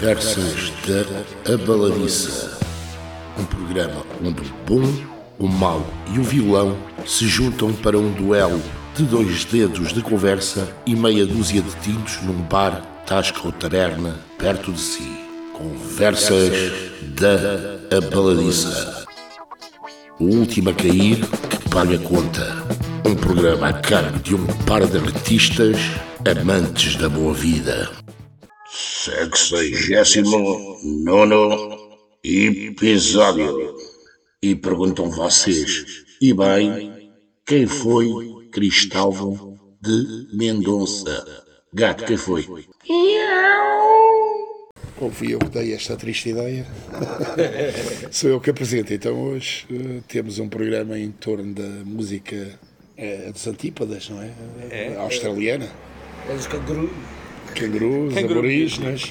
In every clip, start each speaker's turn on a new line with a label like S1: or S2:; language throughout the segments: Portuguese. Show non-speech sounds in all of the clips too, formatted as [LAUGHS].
S1: Conversas da Abaladiça. Um programa onde o bom, o mau e o vilão se juntam para um duelo de dois dedos de conversa e meia dúzia de tintos num bar, tasca ou taberna perto de si. Conversas da Abaladiça. O último a cair que paga a conta. Um programa a cargo de um par de artistas amantes da boa vida. Sexagésimo nono episódio. E perguntam vocês, e bem, quem foi Cristóvão de Mendonça? Gato, quem foi?
S2: Ou fui eu que dei esta triste ideia? [LAUGHS] Sou eu que apresento. Então hoje eh, temos um programa em torno da música eh, dos antípodas, não é?
S3: É.
S2: Australiana.
S4: É dos cangurus.
S2: Cangurus,
S3: Canguru.
S2: aborígenes.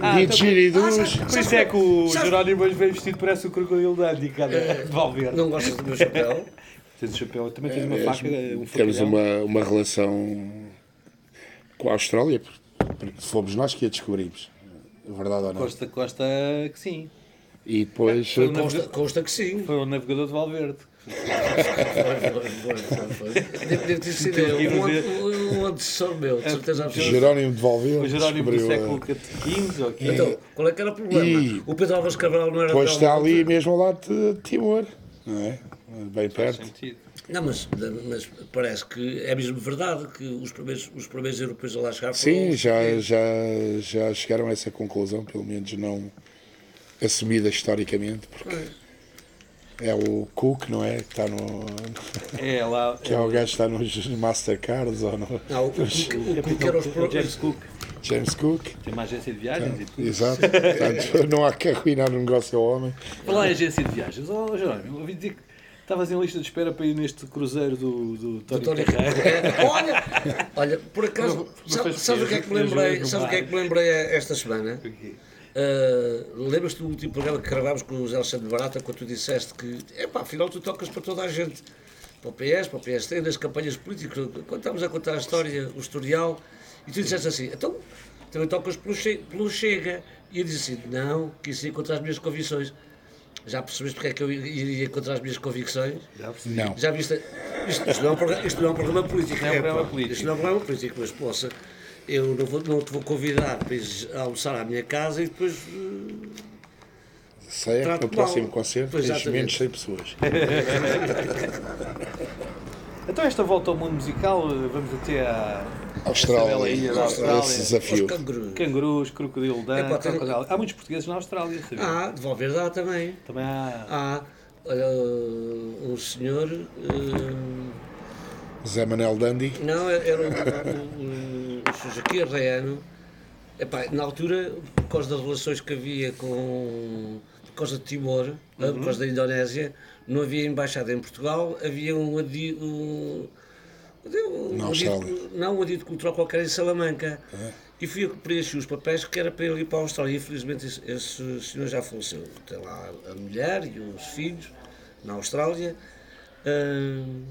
S3: Ah, então-
S2: didgeridus.
S3: Por isso é que o Jerónimo hoje veio vestido parece o crocodilo Dandy, cara, de Valverde.
S4: Não gostas do meu chapéu? [LAUGHS]
S3: Tens o chapéu, também tens uma
S2: É,
S3: faca, um
S2: Temos uma, uma relação com a Austrália, porque fomos nós que a descobrimos. Verdade ou não?
S3: Costa, Costa, que sim.
S2: E depois.
S4: Consta, consta que sim.
S3: Foi o navegador de Valverde.
S4: Deve deve ter sido um, um, um antecessor meu, de certeza absoluta.
S2: Jerónimo de Valverde
S3: O Jerónimo do século XV ou XV.
S4: Então, qual é que era o problema?
S2: E-
S4: O Pedro Álvares Cabral não era
S2: Pois está ali mesmo ao lado de Timor, não é? Bem perto.
S3: Sentido.
S4: Não, mas, mas parece que é mesmo verdade que os primeiros, os primeiros europeus a lá chegar foram
S2: Sim, já, já, já chegaram a essa conclusão, pelo menos não assumida historicamente, porque é o Cook, não é? Que está no.
S3: É lá. [LAUGHS]
S2: Que é o gajo que está nos [LAUGHS] Mastercards ou no.
S4: Não, o, o, o, o, Cook [LAUGHS] era os
S3: o
S4: pro-
S3: James Cook
S2: James Cook.
S3: tem uma agência de viagens e tudo.
S2: Exato. Portanto, não há que arruinar o negócio ao homem.
S3: Falar em agência de viagens, oh Jerónimo, ouvi dizer que estavas em lista de espera para ir neste cruzeiro do, do Tony
S4: Tony
S3: Carreira.
S4: É, olha, olha, por acaso,
S3: Não
S4: o que é que me lembrei?
S3: jogo
S4: Sabe o que é que me lembrei esta semana? Uh, Lembras-te do último programa que gravámos com o José Alexandre Barata, quando tu disseste que, epá, afinal tu tocas para toda a gente, para o PS, para o PSD, nas campanhas políticas, quando estávamos a contar a história, o historial, e tu disseste assim, então, também tocas pelo, che pelo Chega. E eu disse assim, não, que isso ia contra as minhas convicções. Já percebeste porque é que eu iria contra as minhas convicções?
S2: Não.
S4: Já viste? Isto, isto não, é um programa, isto não é um programa político.
S3: Não é um programa político.
S4: Isto não é um programa político, mas poça, eu não, vou, não te vou convidar para ires almoçar à minha casa e depois.
S2: Sei é que
S4: Trato
S2: no próximo
S4: mal.
S2: concerto tens menos 100 pessoas. [LAUGHS]
S3: Então esta volta ao mundo musical, eh, vamos até à
S2: Austrália.
S3: ilha da
S2: Esse
S3: Austrália.
S4: Os
S2: desafio.
S4: cangurus.
S3: Cangurus, crocodilo dan,
S4: tem-
S3: crocodilo. Há muitos portugueses na Austrália, sabia?
S4: Ah, de Valverde há também.
S3: Também há.
S4: Há olha, um senhor. eh,
S2: Zé Manel Dandy.
S4: Não, era o, o, Suzuki Arreano. Epá, na altura, por causa das relações que havia com. por causa de Timor, eh, por causa da Indonésia, não havia embaixada em Portugal, havia um adi, um, um,
S2: Na
S4: um adito-
S2: Austrália.
S4: não, um adito cultural qualquer em Salamanca. E fui eu que preenchi os papéis que era para ele ir para a Austrália. Infelizmente esse, esse senhor já faleceu. Tem lá a mulher e os filhos na Austrália. Hum,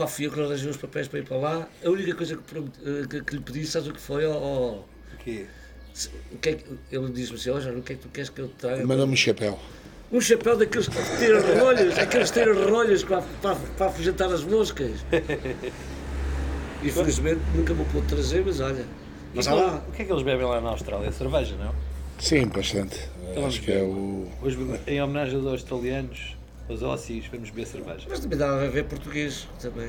S4: Pá, fui eu que arranjei os papéis para ir para lá. A única coisa que, eh, que, que lhe pedi, sabes o que foi? Oh, oh,
S3: O quê?
S4: se- o que é que- ele disse-me assim: Ó, Jorge, o que é que tu queres que eu te traga?
S2: Manda-me um chapéu.
S4: Um chapéu daqueles que ter rolhas, aqueles ter rolhas para, para, para afugentar as moscas. [LAUGHS] Infelizmente nunca me pôde trazer, mas olha. Mas há lá.
S3: O que é que eles bebem lá na Austrália? Cerveja, não?
S2: Sim, bastante.
S3: Então
S2: Acho que é o.
S3: Hoje, em homenagem aos australianos, aos ósseos, vamos beber cerveja.
S4: Mas também dava a ver português. Também.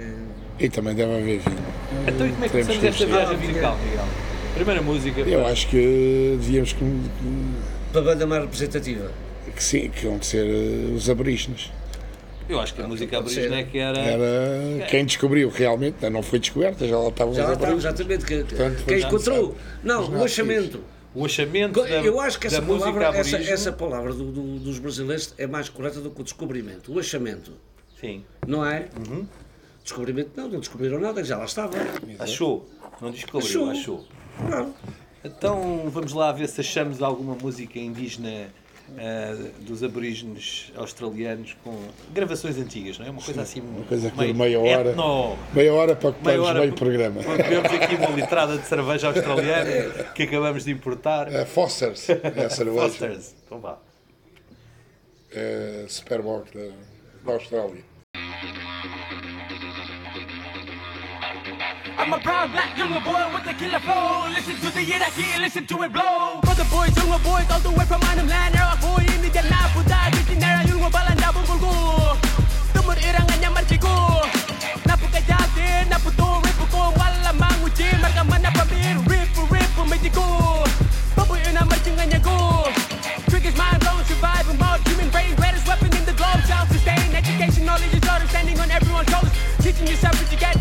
S2: E também deve haver vinho.
S3: Então, e como é que começamos esta viagem musical, Miguel? Primeira música.
S2: Eu acho que devíamos
S4: Para a banda mais representativa.
S2: que sim, que iam de ser eh, os aborígenes.
S3: Eu acho que a música aborígene é que era.
S2: Era quem descobriu realmente, não foi descoberta, já lá estavam
S4: Já
S2: os
S4: lá
S2: aborígenes.
S4: exatamente. Que,
S2: Portanto,
S4: quem encontrou. Não, o achamento.
S3: O achamento da,
S4: Eu acho que essa
S3: música
S4: palavra, essa, essa palavra do- do- dos brasileiros é mais correta do que o descobrimento. O achamento,
S3: Sim.
S4: não é?
S3: Uhum.
S4: Descobrimento não, não descobriram nada, já lá estava.
S3: Achou. Não descobriu,
S4: Achou.
S3: achou.
S4: Claro.
S3: Então vamos lá ver se achamos alguma música indígena eh, dos aborígenes australianos com gravações antigas, não é? Uma coisa assim.
S2: Uma coisa que dura meia hora.
S3: Etno,
S2: Meia hora para ocuparmos
S3: meia hora
S2: meio programa.
S3: Bebemos aqui uma litrada de cerveja australiana [LAUGHS] que acabamos de importar.
S2: É Foster's, é a cerveja.
S3: Fosters. Então vá.
S2: É Superboc da, da Austrália.
S5: I'm a proud black younger boy with a killer flow. Listen to the Iraqi, listen to it blow. For the boys, younger boys, all the way from Anam land. Era boy in the Jannah, Buddha, Kitinera, younger balanda, bungulgo. Tumur irangannya marcigo. Napu kajate, napu to, ripu ko, wala manguji, marga mana pamir, ripu, ripu, magico. Babu ina marcinganya go. Triggers mind blown, surviving mode, human brain, greatest weapon in the globe. Self sustain, education, knowledge is order, standing on everyone's shoulders. Teaching yourself as you get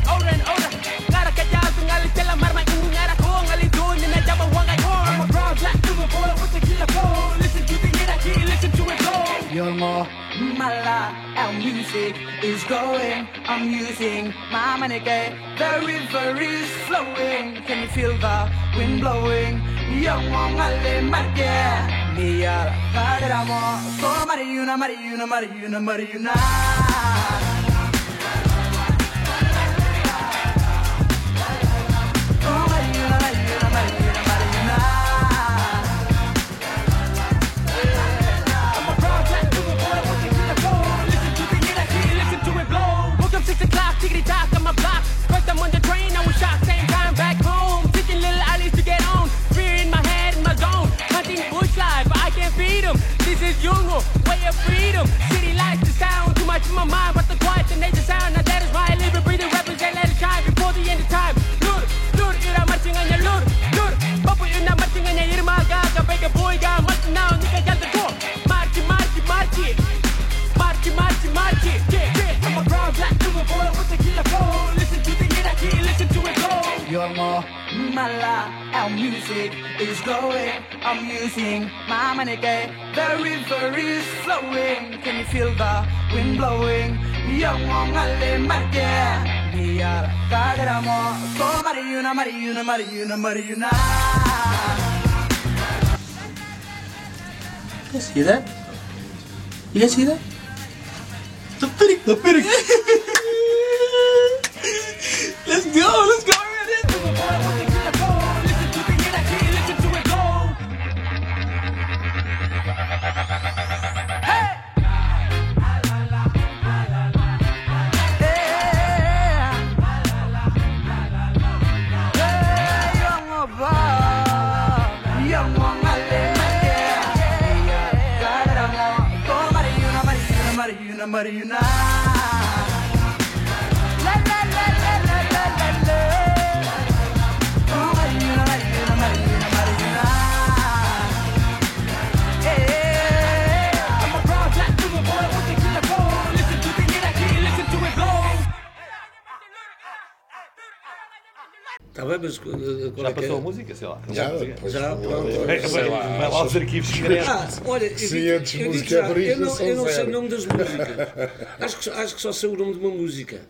S5: music is going. I'm using my money, the river is flowing. Can you feel the wind blowing? Young one, ale marge. Mia, kaderamo, so oh, mariuna, mariuna, mariuna, mariuna. Jungle, way of freedom. City lights, the sound, too much in my mind, but the quiet, the nature sound. Now that is why I live and breathe and represent, let it shine before the end of time. Lur, lur, ira marching on your lur, lur. Papu ina marching on your irma ga, kabega boy ga, marching now, nika gal the door. Marchi, marchi, marchi. Marchi, marchi, marchi. Yeah, yeah. I'm a proud black little boy with a killer flow. Listen to the Iraqi, listen to it blow. You're more Mala. Our music is growing. I'm using my money day. The river is flowing. Can you feel the wind blowing? 영원할래 말게. 미안하다 그러모. So Mariuna, Mariuna, Mariuna, Mariuna.
S6: You guys hear that? You guys see that? The pity, the pity. [LAUGHS] let's go, let's go.
S5: But are you not?
S4: Está bem, mas qual
S3: Já
S4: é é?
S3: passou a música, sei lá.
S2: Já,
S4: Já, pronto.
S3: Vai, lá aos arquivos secretos.
S4: Ah, olha, eu digo-
S2: antes
S4: eu digo
S2: música
S4: já, eu não, eu não sei o nome das músicas. Acho que, só- acho que só sei o nome de uma música.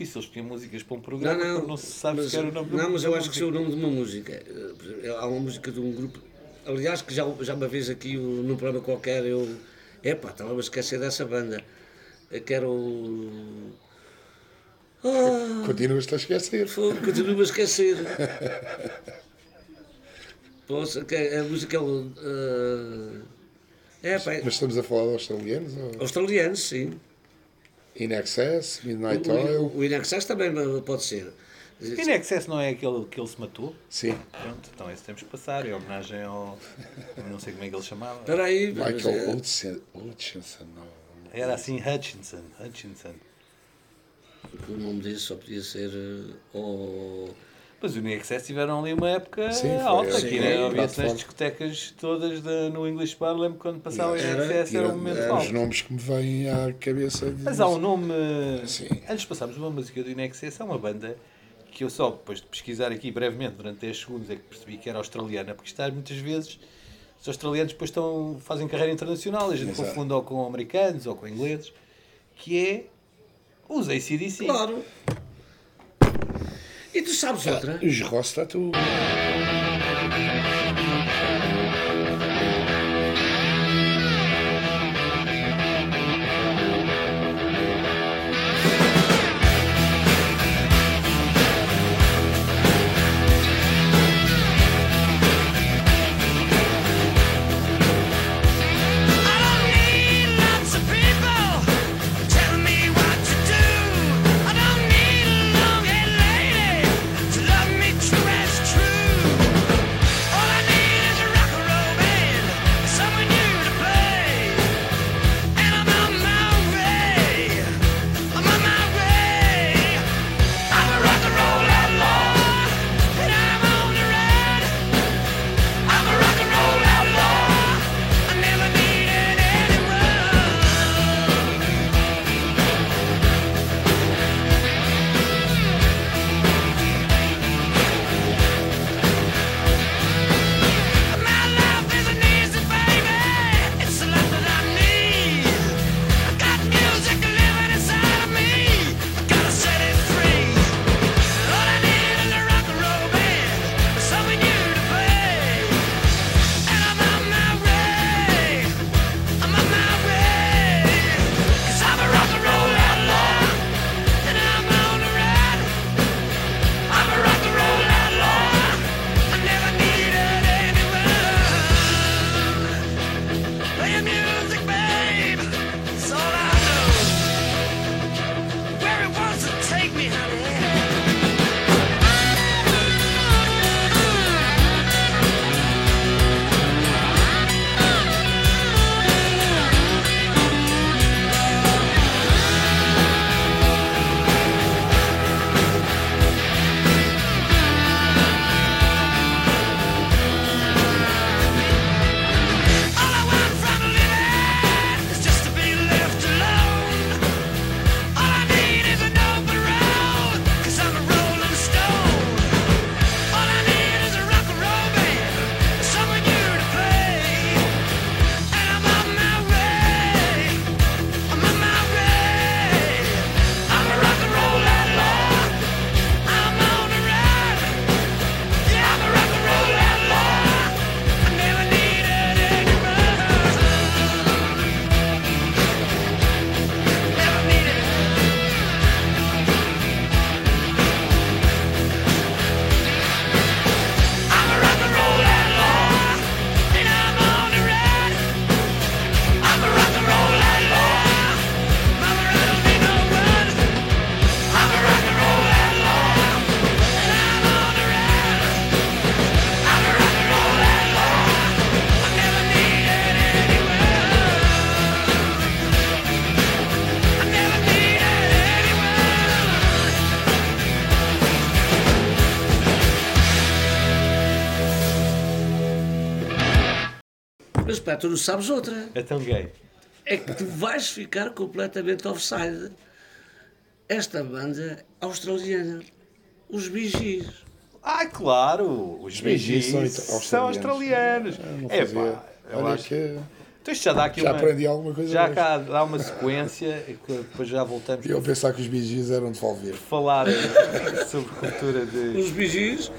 S3: Difícil escolher músicas para um programa
S4: Não, não,
S3: não se sabe
S4: mas,
S3: sequer o nome
S4: não,
S3: da
S4: mas eu acho que sei o nome de uma música. Eh, Há uma música de um grupo, aliás, que já, já uma vez aqui num programa qualquer eu. Epá, estava a esquecer dessa banda. eh, Que era o. Ah,
S7: Continuas-te a esquecer.
S4: Continuo a esquecer. Poxa, que a música é o. Uh, é, pá, é-
S7: Mas estamos a falar de australianos? Ou...
S4: australianos, sim.
S7: In Excess, Midnight
S4: O,
S7: Oil?
S4: o, In Excess também pode ser.
S3: In Excess não é aquele que ele se matou?
S7: Sim.
S3: Pronto, então esse temos que passar, é homenagem ao. Não sei como é que ele chamava.
S4: Espera aí.
S7: Michael
S4: eh,
S7: Hutchinson. Hutchinson, não.
S3: Era assim Hutchinson. Hutchinson.
S4: o nome disso só podia ser. eh, o
S3: Mas o Excess tiveram ali uma época
S7: Sim, foi,
S3: alta
S7: sim,
S3: aqui,
S7: foi,
S3: né?
S7: foi,
S3: Havia-se nas discotecas todas da- no English Bar, lembro quando passava o In
S4: Era,
S3: um
S7: Era-
S3: momento
S7: eram os
S3: alto.
S7: nomes que me vêm à cabeça. De...
S3: Mas há um nome.
S7: Sim.
S3: Antes de passarmos uma música do Excess, é uma banda que eu só, depois de pesquisar aqui brevemente, durante 10 segundos, é que percebi que era australiana, porque está muitas vezes. Os australianos depois estão, fazem carreira internacional, a gente
S7: Exato.
S3: confunde ou com americanos ou com ingleses, que é os ACDC.
S4: Claro. E tu sabes outra?
S7: Os Ross
S4: Mas pá, tu não sabes outra.
S3: É tão gay.
S4: É que tu vais ficar completamente offside. Esta banda australiana, os Gees.
S3: Ah, claro! Os
S7: Gees são
S3: são
S7: australianos.
S3: É pá, eu
S7: Olha
S3: acho.
S7: que.
S3: Então isto já dá aqui
S2: Já
S3: uma.
S2: aprendi alguma coisa
S3: Já cá dá uma sequência e que depois já voltamos
S2: Eu a pensar que os bichos eram de Valverde.
S3: falar sobre [LAUGHS] cultura de.
S4: Os vigis.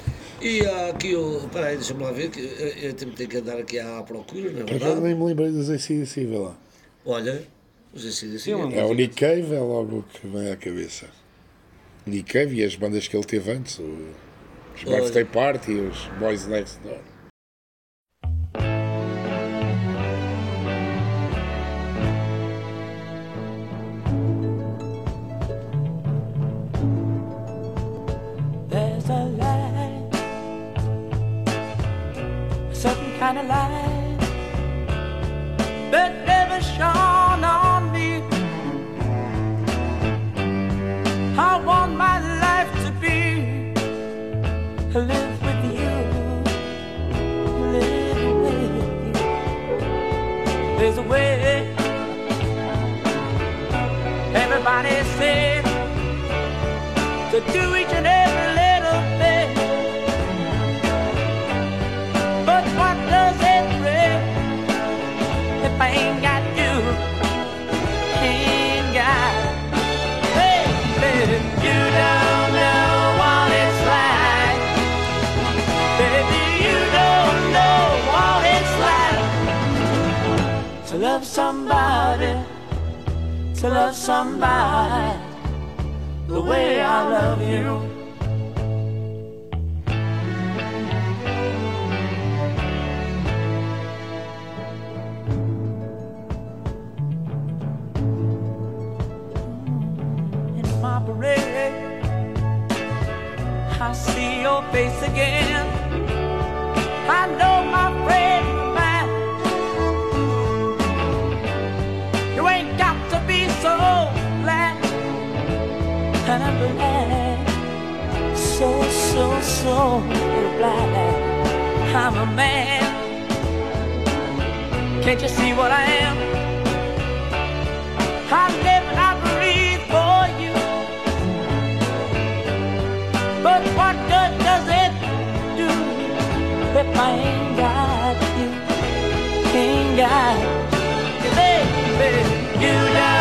S4: E há aqui o. Peraí, deixa-me lá ver, que eu, eu também tenho que andar aqui à procura, não é verdade?
S2: nem me lembrei dos ACDC, vê lá.
S4: Olha, os ACDC.
S3: Uma
S2: É o Nick Cave, é logo o que vem à cabeça. Nick Cave e as bandas que ele teve antes, o- os. Birthday Party, os Boys Next Door.
S8: Kind of light that never shone on me. I want my life to be live with you, live with you. There's a way. Everybody said to do each love somebody, to love somebody the way I love you. In my parade, I see your face again. I know so, glad I'm a man. Can't you see what I am? I live and I breathe for you. But what good does it do if I ain't got you? Ain't got you, baby. You don't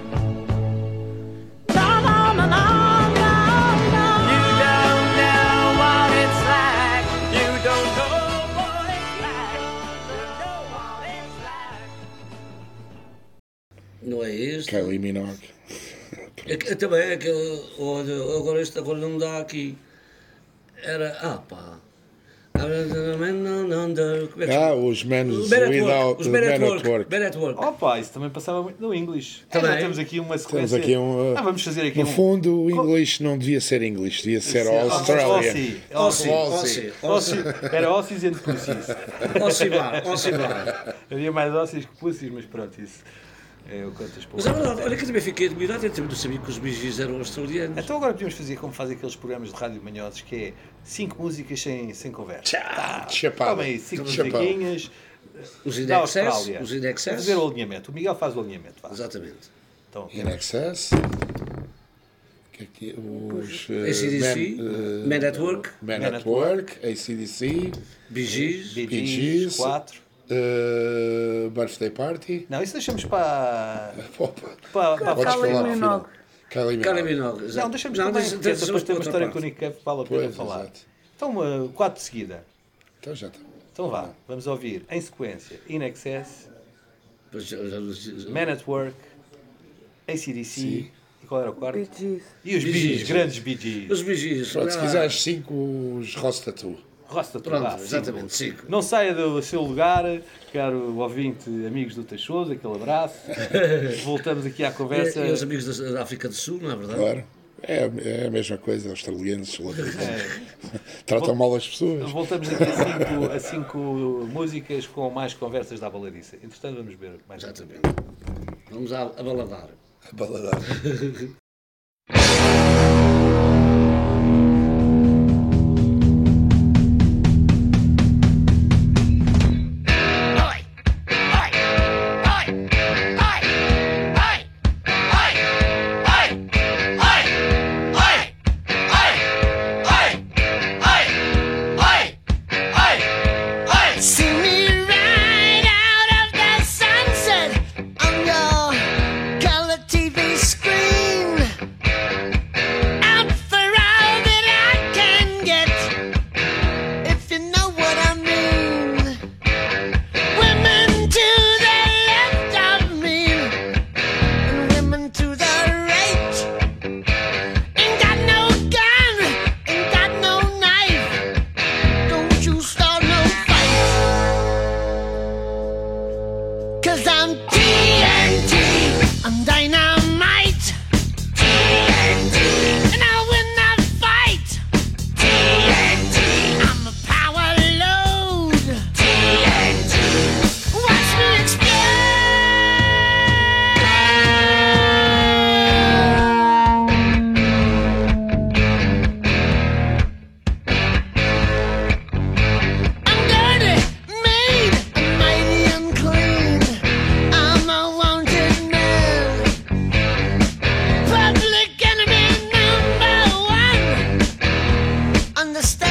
S2: Kylie Minogue.
S4: É que- é também aquele. Olha, agora este agora não dá aqui. Era. Ah pá. Como é que
S2: Ah, os menos
S4: Os Men at Work.
S2: without
S4: Os
S2: Men
S4: at
S2: at
S4: Work.
S2: Work.
S4: Men at Work.
S3: Opa, isso também passava muito no English. É,
S4: Também.
S3: já temos aqui uma sequência.
S2: Temos aqui um. uh,
S3: Ah, vamos fazer aqui
S2: no
S3: um.
S2: fundo, o inglês não devia ser inglês, devia ser.
S3: Aussie.
S4: Ossi,
S3: Aussie.
S4: Ossi, Ossi,
S3: Aussie. Era Aussies [LAUGHS] and Pussies.
S4: Ossibar, Ossibar.
S3: Havia mais Aussies que Pussies, mas pronto, isso é
S4: Mas é verdade, olha que eu também fiquei admirado, eu também não sabia que os bijis eram australianos.
S3: Então agora podíamos fazer como fazem aqueles programas de rádio manhosos, que é cinco músicas sem, sem conversa. Tá.
S2: chapada.
S3: Toma aí, cinco musiquinhas
S4: Os
S3: da
S4: in excess,
S3: Austrália.
S4: os in
S3: Vou
S4: excess.
S3: fazer o alinhamento. O Miguel faz o alinhamento. Vá.
S4: Exatamente.
S3: Então,
S2: In Excess. Que aqui, os uh,
S4: ACDC,
S2: Men, uh,
S4: at Work,
S2: Men
S3: Men
S2: at Work, ACDC.
S3: Bee
S2: Bee
S3: Gees,
S2: Gees.
S3: quatro.
S2: Uh, Birthday Party.
S3: Não, isso deixamos para. [LAUGHS] Para, para
S2: podes
S9: Kylie
S2: falar no
S9: Minogue.
S2: final. Kylie
S4: Kylie
S2: Minogue.
S3: Não, deixamos
S4: Não,
S3: também, porque depois tem uma
S4: para
S3: história com o. Nick vale a pena
S2: Pois,
S3: falar.
S2: exato.
S3: Então, uh, quatro de seguida.
S2: Então já está.
S3: Então vá, vamos ouvir em sequência In Excess,
S4: Pois, já- já-
S3: Man at Work, ACDC e qual era o quarto?
S9: Bee Gees.
S3: E os Bee
S4: Bee
S3: Gees,
S4: Gees.
S3: grandes Bee Gees.
S4: Os bijis.
S2: Pronto, se quiseres 5, os Rosta roça
S3: tudo
S4: Pronto. Exatamente, sigo.
S3: Não saia do seu lugar, caro ouvinte, amigos do Teixoso, aquele abraço. [LAUGHS] Voltamos aqui à conversa.
S4: E, e os amigos da África do Sul, não é verdade?
S2: Claro. É, é, a mesma coisa, australianos, é. [LAUGHS] tratam mal as pessoas.
S3: Voltamos aqui a cinco, a cinco músicas com mais conversas da baladiça. Entretanto, vamos ver mais.
S4: Exatamente. Vamos a baladar.
S9: A baladar. [LAUGHS] understand.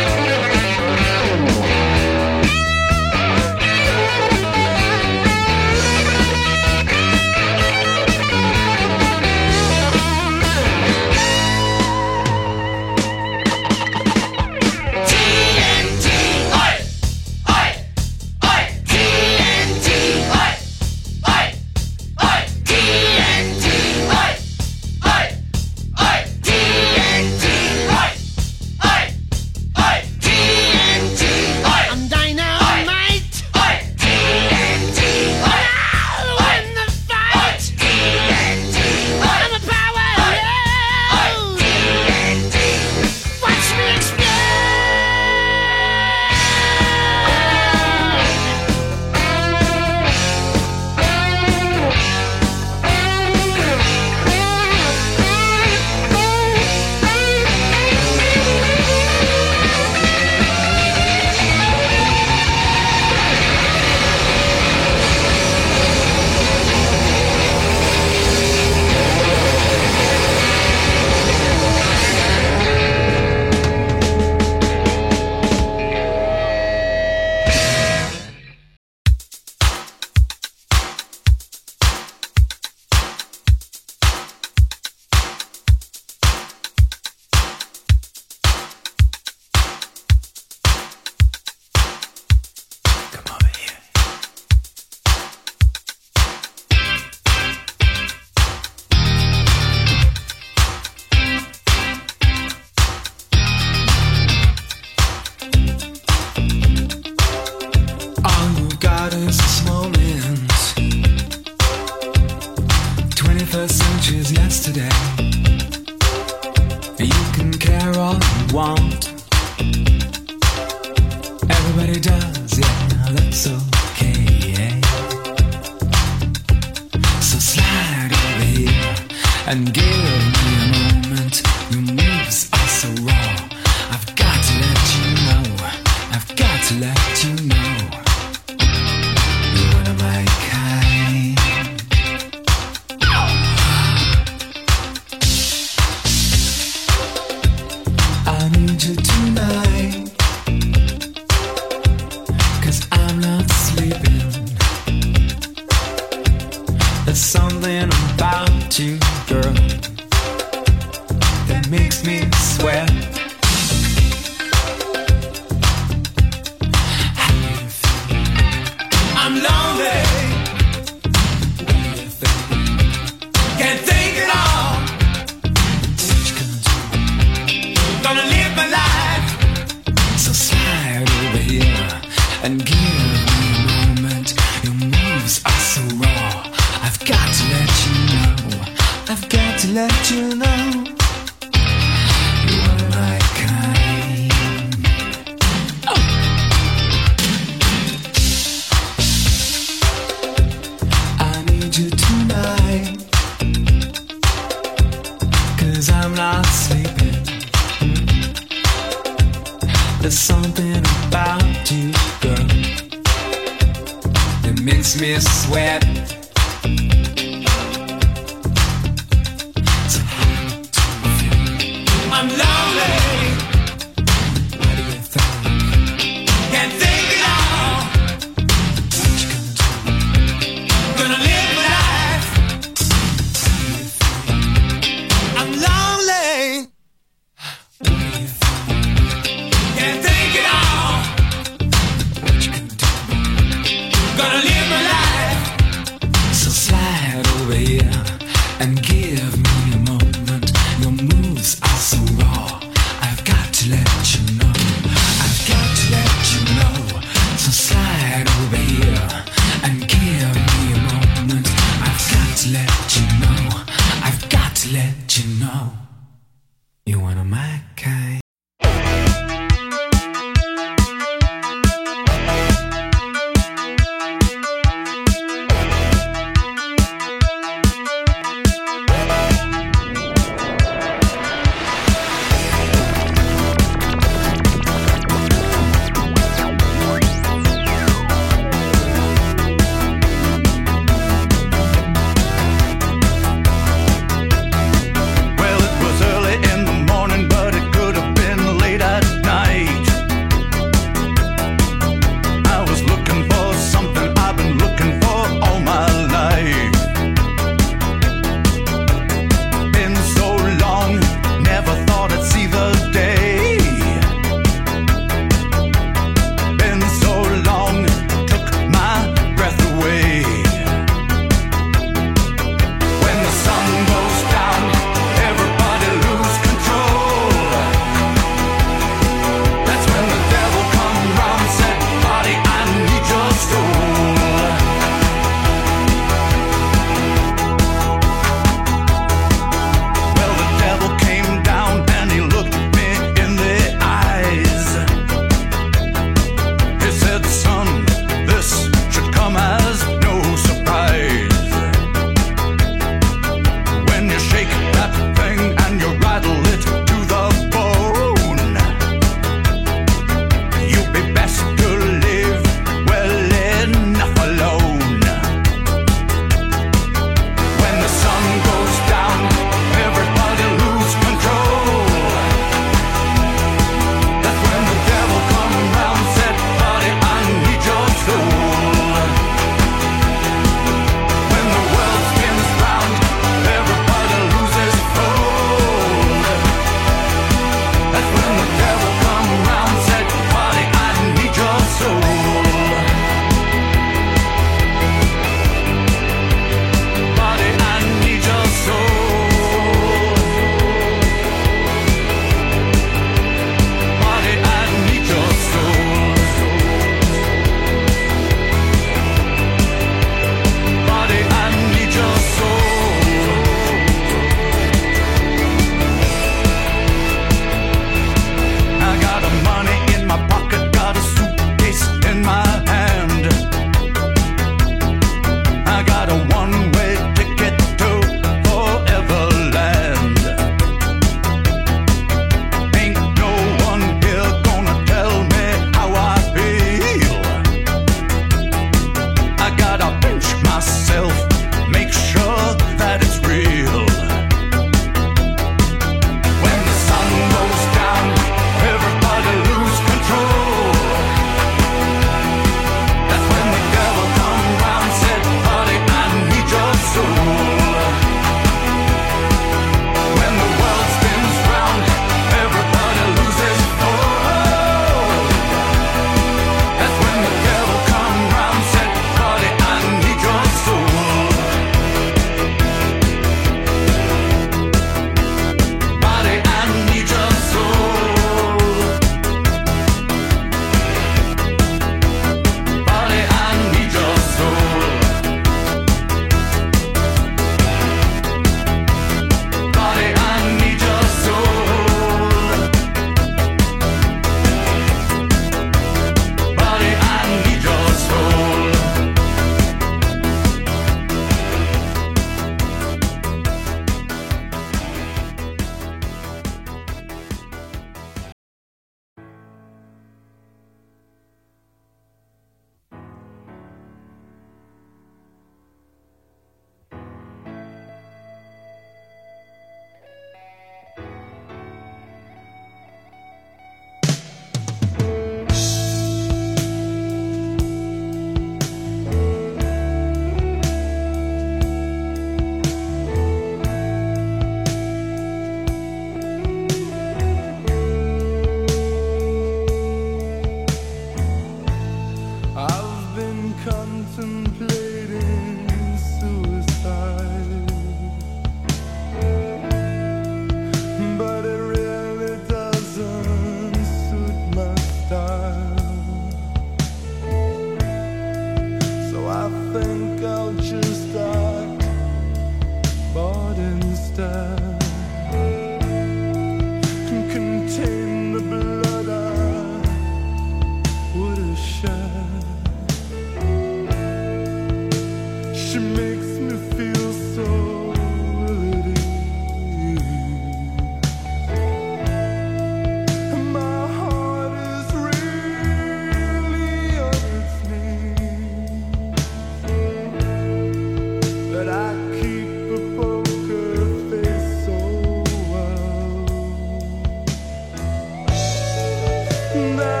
S10: But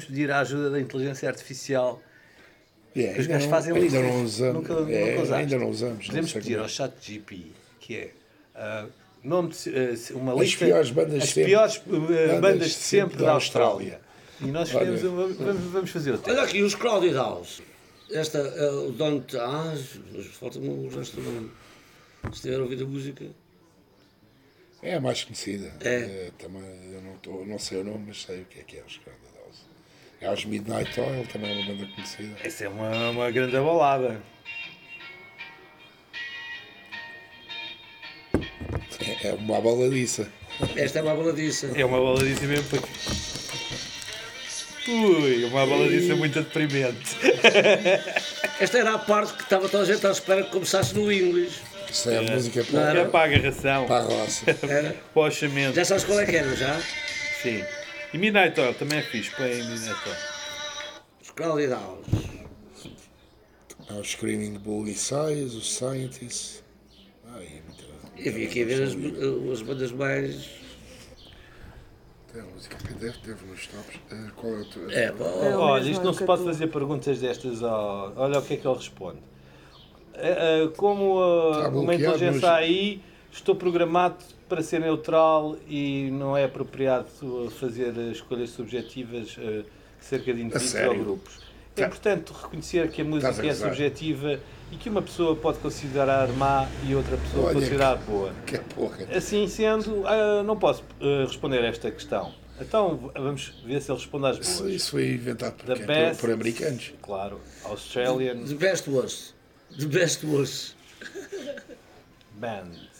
S3: podíamos pedir a ajuda da inteligência artificial.
S2: É,
S3: que os gajos
S2: não-
S3: fazem
S2: ainda
S3: listas.
S2: não usamos.
S3: Nunca,
S2: É,
S3: nunca
S2: ainda não usamos, não
S3: Podemos
S2: sei
S3: pedir
S2: como é.
S3: ao chat GP, que é ah, nome de, ah, uma
S2: As
S3: lista
S2: piores bandas
S3: as
S2: de sempre.
S3: piores ah, bandas, de sempre da Austrália. E nós escolhemos uma- vamos, vamos fazer o teste.
S4: Olha aqui, os Crowded House. Esta, é o Don't. Ah, mas falta-me o resto do nome. Se tiver ouvido a música.
S2: É a mais conhecida.
S4: É.
S2: Eh, também, eu não, tô, não sei o nome, mas sei o que é que é os Crowded House. É os Midnight Oil, também é uma banda conhecida.
S3: Essa é uma, uma grande balada.
S2: É, é uma baladiça.
S4: Esta é uma baladiça.
S3: É uma baladiça mesmo para. Ui, uma baladiça muito deprimente. [LAUGHS]
S4: Esta era a parte que estava toda a gente à espera que começasse no English.
S2: Isso é, a música
S4: Não
S2: para,
S3: É para a agarração,
S2: para a roça.
S4: Era.
S3: para o orçamento.
S4: Já sabes qual é que era, já?
S3: Sim. E Midnight Oil também é fixe. Põe aí Midnight Oil.
S4: Os Crowded House.
S2: Há os Screaming Bull Messiahs, os Scientists. Ai, é muita-
S4: Eu vim aqui ver as, as bandas mais.
S2: Tem a música que deve, deve nos tops. Eh, qual é o teu?
S4: É, pá,
S11: É o
S3: Olha, isto
S11: é
S3: não
S11: o
S3: se
S11: que
S3: pode fazer perguntas destas ao... Olha o que é que ele responde. Eh, eh, Como uh,
S2: Está
S3: uma
S2: bloqueado
S3: inteligência AI, estou programado para ser neutral e não é apropriado fazer escolhas subjetivas uh, acerca de indivíduos ou grupos. É
S2: Tá-
S3: importante reconhecer que a música
S2: Estás a
S3: é subjetiva e que uma pessoa pode considerar má e outra pessoa
S2: Olha
S3: considerar boa.
S2: Que é porra.
S3: Assim sendo, ah, não posso ah, responder a esta questão. Então vamos ver se ele responde às boas.
S2: isso foi inventado? Por-
S3: best.
S2: por americanos.
S3: Claro, Australian
S4: The best was. The best was.
S3: bands.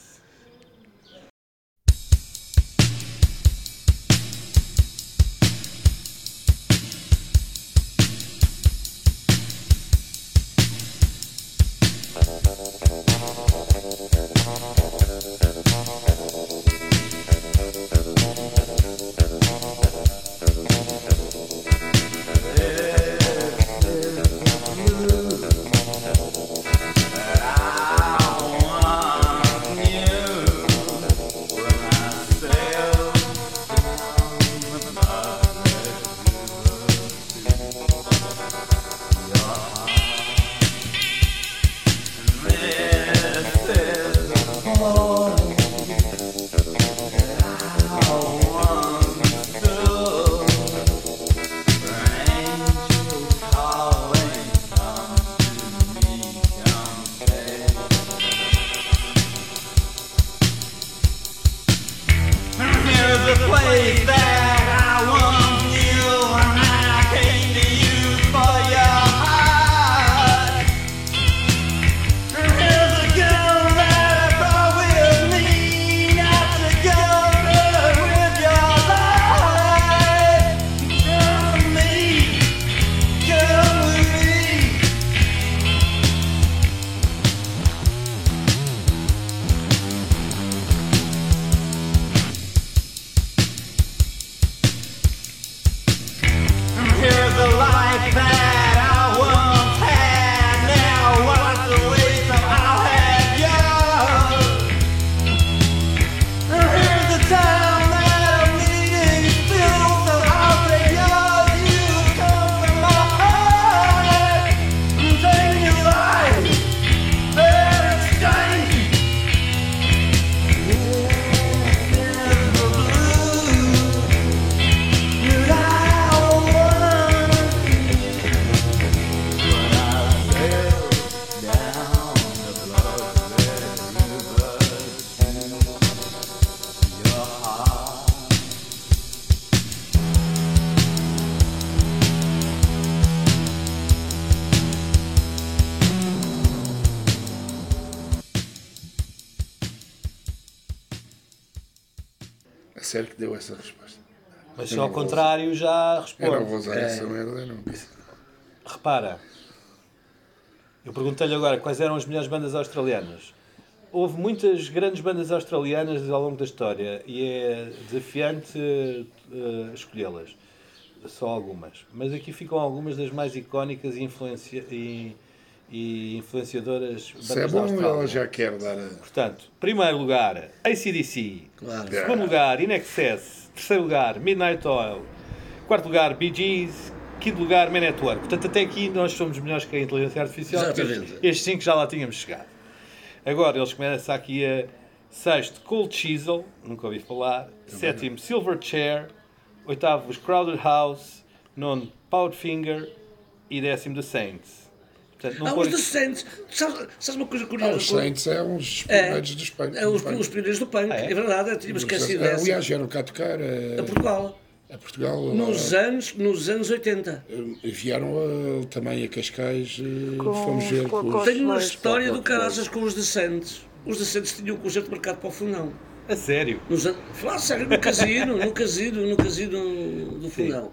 S2: Essa resposta.
S3: Mas se ao contrário já
S2: Eu não vou
S3: responde.
S2: usar essa merda nunca.
S3: Repara, eu perguntei-lhe agora quais eram as melhores bandas australianas. Houve muitas grandes bandas australianas ao longo da história e é desafiante eh, escolhê-las. Só algumas. Mas aqui ficam algumas das mais icónicas e, influencia- e- e influenciadoras
S2: Se é
S3: da
S2: bom, ela já quer dar a...
S3: Portanto, primeiro lugar, ACDC.
S4: Claro.
S3: Segundo lugar, In Excess. Terceiro lugar, Midnight Oil. Quarto lugar, Bee Gees. Quinto lugar, Man at Work. Portanto, até aqui nós somos melhores que a inteligência artificial.
S4: Exatamente.
S3: Estes, cinco já lá tínhamos chegado. Agora, eles começam aqui a sexto, Cold Chisel. Nunca ouvi falar. Sétimo, Silverchair. Oitavo, os Crowded House. Nono, Powderfinger. E décimo, The Saints. Portanto, não
S4: Ah, os Saints. Sabes, sabes uma coisa
S2: Ah,
S4: curiosa?
S2: os Saints é uns
S4: É,
S2: primeiros dos punk.
S4: é os,
S2: do punk.
S4: os pioneiros do punk.
S3: Ah,
S4: é?
S3: é?
S4: verdade, eu tinha esquecido dessa.
S2: Aliás, vieram cá tocar
S4: a
S2: a,
S4: Portugal.
S2: a Portugal.
S4: Nos
S2: a-
S4: anos, nos anos 80.
S2: vieram a- também a Cascais. eh,
S12: Com-
S2: fomos ver
S12: com-
S2: com
S4: Tenho uma história do caraças com os decentes. Os decentes tinham um concerto marcado para o Fundão.
S3: A sério.
S4: Nos. Falar sério, no casino, no casino, no casino do Fundão.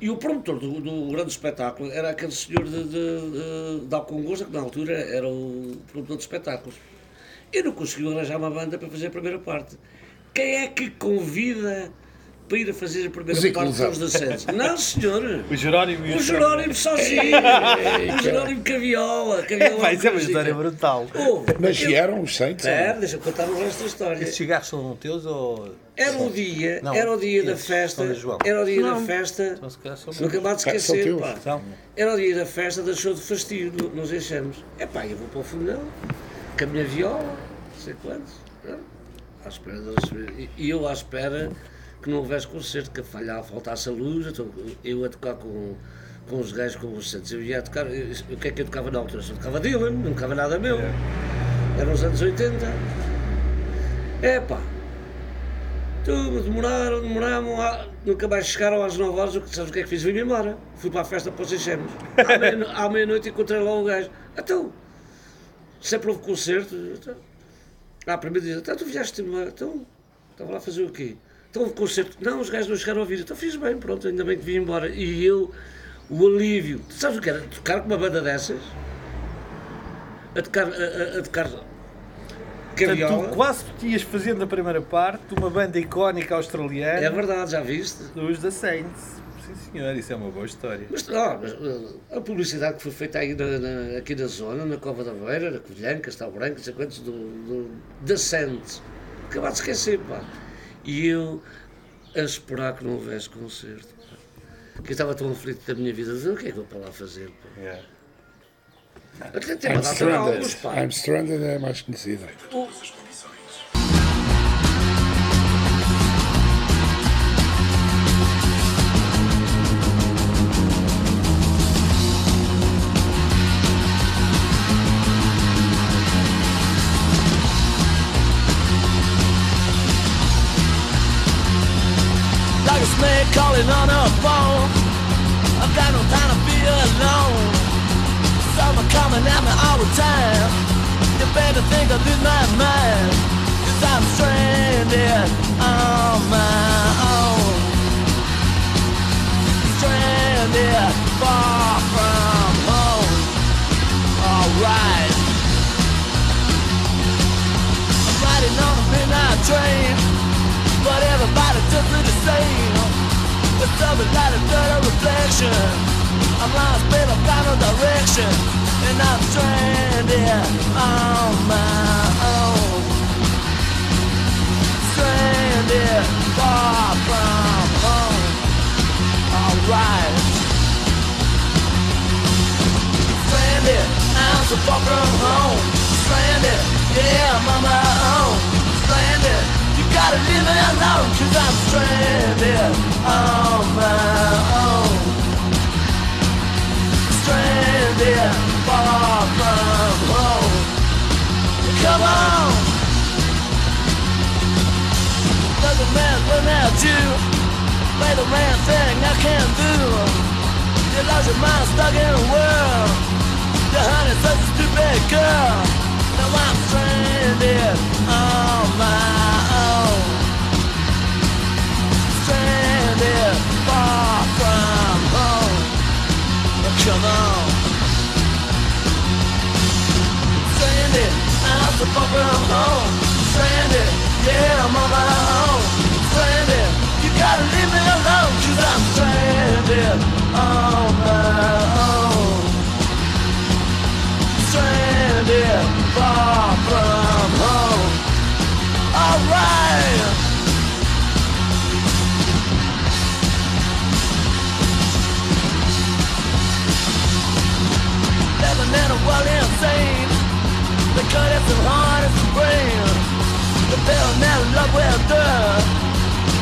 S4: E o promotor do, do grande espetáculo era aquele senhor de, de, de, de Alcongosta, que na altura era o promotor de espetáculos. E não conseguiu arranjar uma banda para fazer a primeira parte. Quem é que convida para ir a fazer a primeira
S2: Zico
S4: parte com os
S2: Luzão.
S4: decentes? Não, senhor! [LAUGHS]
S3: O Jerónimo e
S4: O Jerónimo sozinho! o Jerónimo Caviola! Caviola
S3: Vai, isso é uma história brutal.
S4: Oh,
S2: Mas
S4: eu-
S2: vieram os Saints.
S4: Espera, deixa eu contar o resto da história.
S3: Esses cigarros são teus ou.
S4: Era o dia,
S3: Não,
S4: era o dia da festa,
S3: de
S4: era o dia da
S12: Não.
S4: festa,
S3: se calhar são
S4: não acabar de
S2: São
S4: esquecer,
S2: teus.
S4: pá. Era o dia da festa da show de fastio, nos enxamos. É pá, eu vou para o fundão, com a minha viola, não sei quantos, não? à espera deles. E- E eu à espera que não houvesse concerto, que falhava, faltasse a luz, então eu a tocar com, com os gajos, com os santos. Eu ia a tocar, eu- o que é que eu tocava na altura? Só tocava Dylan, não tocava nada meu. Eram os anos 80. É pá, tudo, demoraram, demoraram, ah, nunca mais chegaram às 9 horas, o que- sabes o que é que fiz? Vim-me embora. Fui para a festa para os enxemos. À [LAUGHS] meia- À meia-noite encontrei lá o gajo. Então, sempre houve concerto. Então, ah, primeiro diz, então tu vieste. Então, estava lá a fazer o quê? Então houve concerto. Não, os gajos não chegaram a ouvir. Então fiz bem, pronto, ainda bem que vim embora. E eu, o alívio. Sabes o que era? Tocar com uma banda dessas? A tocar, a, a, a tocar
S3: Portanto,
S4: caviola.
S3: tu quase te ias fazendo a primeira parte de uma banda icónica australiana
S4: É verdade, já viste?
S3: dos The Saints. Sim, senhor, isso é uma boa história.
S4: Mas, ó, mas, uh, a publicidade que foi feita aí na, na- aqui na zona, na Cova da Beira, na Covilhã, Castelo Branco, não sei quantos, do, do, da Santos, acabado de esquecer, pá. E eu a esperar que não houvesse concerto, pá. Que eu estava tão aflito da minha vida, dizer, o que é que eu vou para lá fazer, pá? Até tem uma
S2: I'm
S4: data de
S2: Stranded.
S4: alguns, pá.
S2: I'm Stranded é mais conhecida.
S7: like snake calling on a phone. I've got no time to be alone. Summer coming at me all the time. You better think I lose my mind. Cause I'm stranded on my own. Stranded far from home. Alright. I'm riding on a midnight train. But everybody took me the same A dirty reflection. I'm lost, babe, I've no direction. And I'm stranded on my own. Stranded far from home. Stranded, I'm so far from home. Stranded, yeah, I'm on my own. Stranded, gotta leave me alone Cause I'm stranded on my own. Stranded far from home. Come on. Doesn't man at you Play the man thing I can't do. You lost your mind stuck in a world. Your honey's such a stupid girl. Now I'm stranded on hardest to bring. The bill never love will do.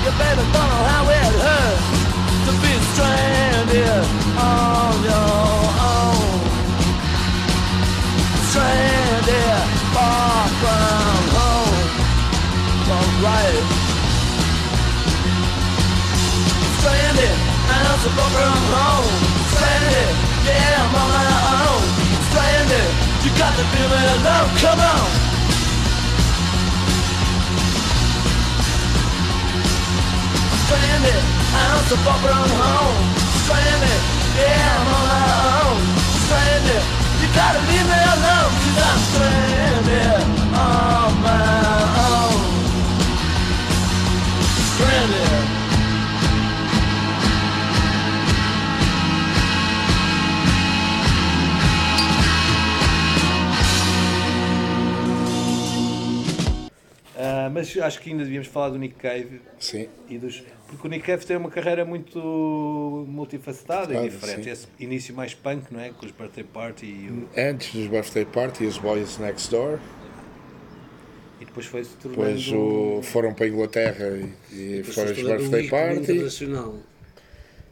S7: Your baby don't how it hurts to be stranded on your own. Stranded far from home. From right. Stranded and I'm so far from home. Stranded, yeah, I'm on my you got to feel it alone. Come on. Stranded, I'm so far from home. Stranded, yeah, I'm on my own. Stranded, you gotta leave me alone. Cause I'm stranded on my own. Stranded.
S3: Mas acho que ainda devíamos falar do Nick Cave
S2: Sim.
S3: e dos. Porque o Nick Cave tem uma carreira muito multifacetada
S2: Claro,
S3: e diferente.
S2: sim.
S3: Esse início mais punk, não é? Com os Birthday Party e, o-
S2: Antes dos Birthday Party, os Boys Next Door.
S3: e depois foi-se tornando.
S2: Depois o- foram para a Inglaterra e, e
S4: Depois
S2: foram os
S4: foi um
S2: Birthday Party.
S4: internacional.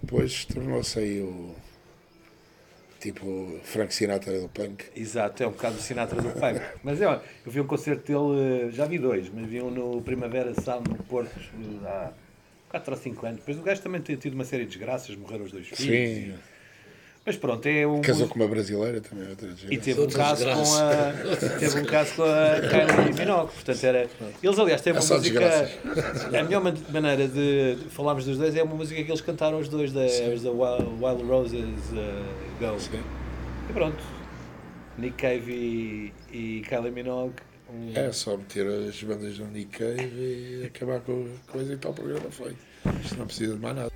S2: Depois tornou-se aí o. Tipo Frank Sinatra do punk.
S3: Exato, é um bocado Sinatra do punk. [LAUGHS] Mas é, eu vi um concerto dele, eh, já vi dois, mas vi um no Primavera Sound no Porto eh, há 4 ou 5 anos. Depois o gajo também tem tido uma série de desgraças, morreram os dois filhos.
S2: Sim.
S3: Mas pronto, é um.
S2: Casou com uma brasileira também, outra
S3: E teve um caso com a teve um caso com a Kylie Minogue, portanto era eles aliás têm uma
S2: É só
S3: música
S2: desgraças.
S3: a melhor man- maneira de falarmos dos dois é uma música que eles cantaram os dois da Wild, Wild Roses uh, Go e pronto Nick Cave e, e Kylie Minogue um-
S2: É só meter as bandas no Nick Cave e acabar com a coisa e tal, o programa feito. Isto não precisa de mais nada.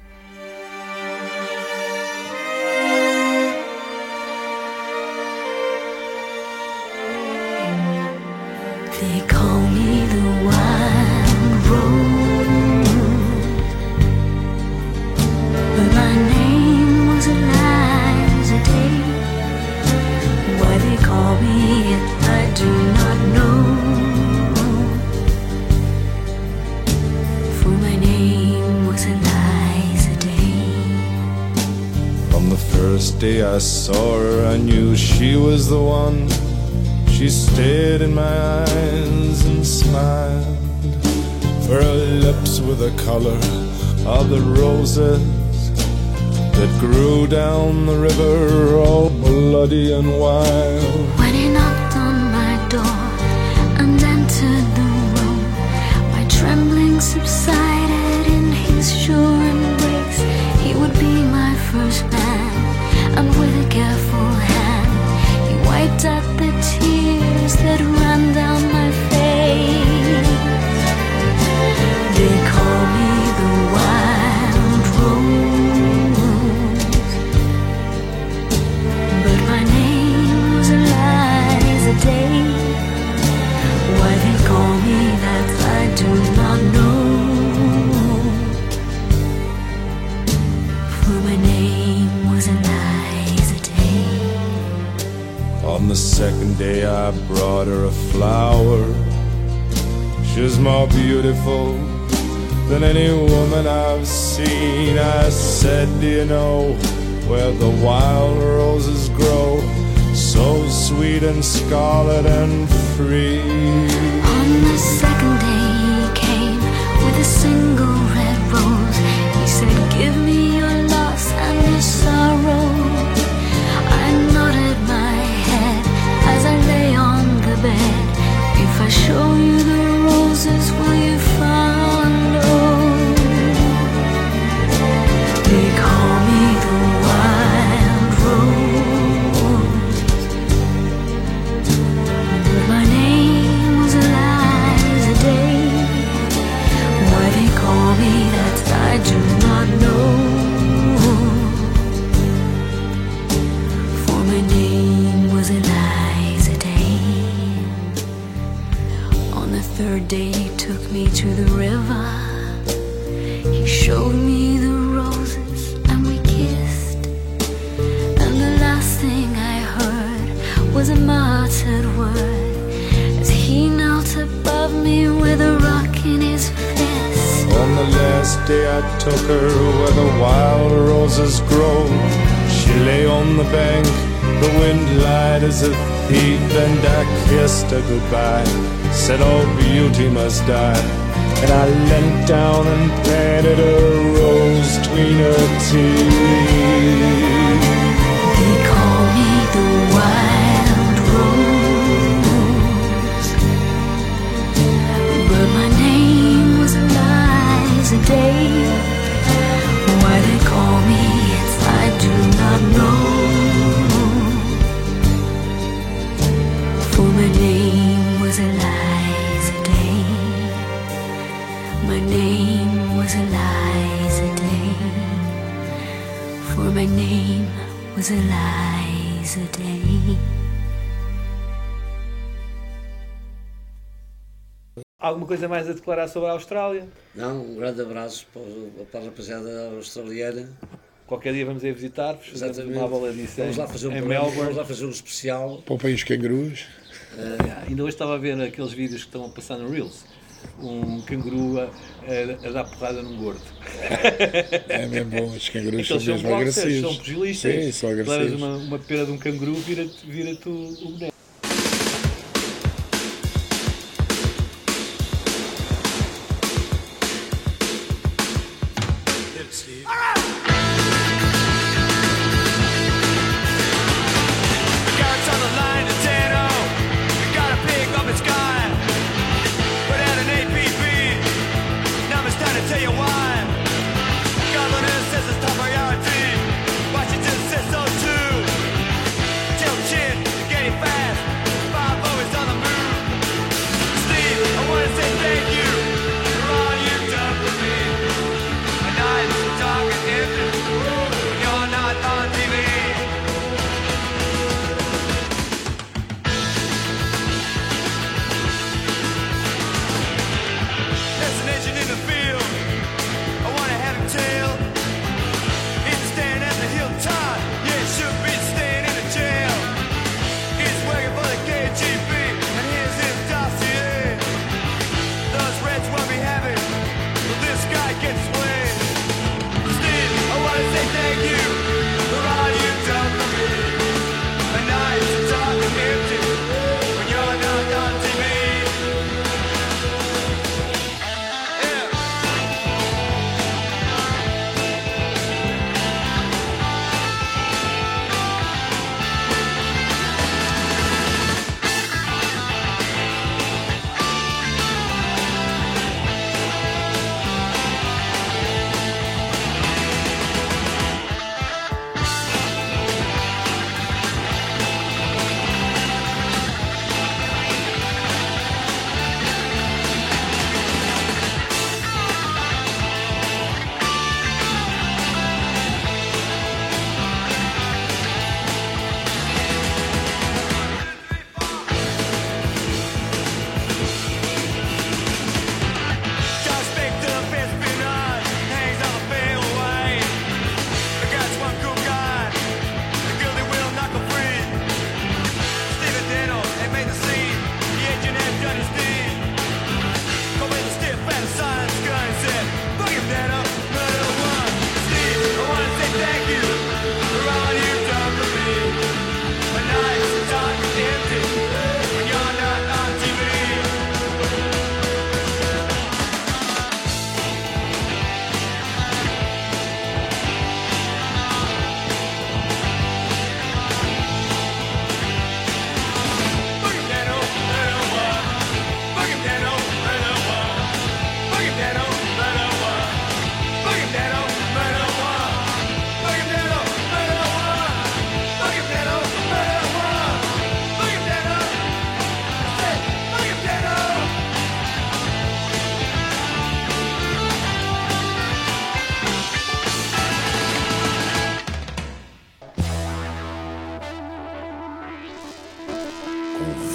S10: First day I saw her, I knew she was the one. She stared in my eyes and smiled. For her lips were the color of the roses that grew down the river, all bloody and wild.
S11: When he knocked on my door and entered the room, my trembling subsided in his sure embrace. He would be my first man, and with a careful hand, he wiped out the surrender
S10: On the second day, I brought her a flower. She's more beautiful than any woman I've seen. I said, Do you know where the wild roses grow? So sweet and scarlet and free.
S11: On the second day he came with a single red rose. He said, Give me 还属于路人。As a
S10: thief, and I kissed her goodbye. Said all beauty must die. And I leant down and planted a rose between her teeth.
S11: They call me the wild rose, but my name was Day. Was Eliza Day.
S13: Alguma coisa mais a declarar sobre a Austrália?
S4: Não, um grande abraço para, para a rapaziada australiana.
S13: Qualquer dia vamos aí visitar-vos, fazemos
S4: Exatamente.
S13: uma
S4: Vamos
S13: em,
S4: lá fazer um
S13: em
S4: programa,
S13: Melbourne.
S4: Vamos lá fazer um especial.
S2: Poupem os cangurus.
S13: Ah, ainda hoje estava a ver aqueles vídeos que estão a passar no Reels. Um canguru a, a- a dar porrada num gordo.
S2: É mesmo bom, os cangurus são
S13: são
S2: mesmo
S13: boxers, são
S2: agressivos.
S13: pugilistas.
S2: Sim, são agressivos.
S13: uma, uma pera de um canguru, vira-te vira o boneco.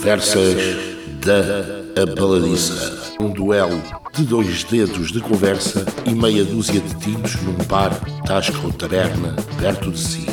S1: Conversas da Abaladiça. Um duelo de dois dedos de conversa e meia dúzia de tiros num bar, tasca ou taberna perto de si.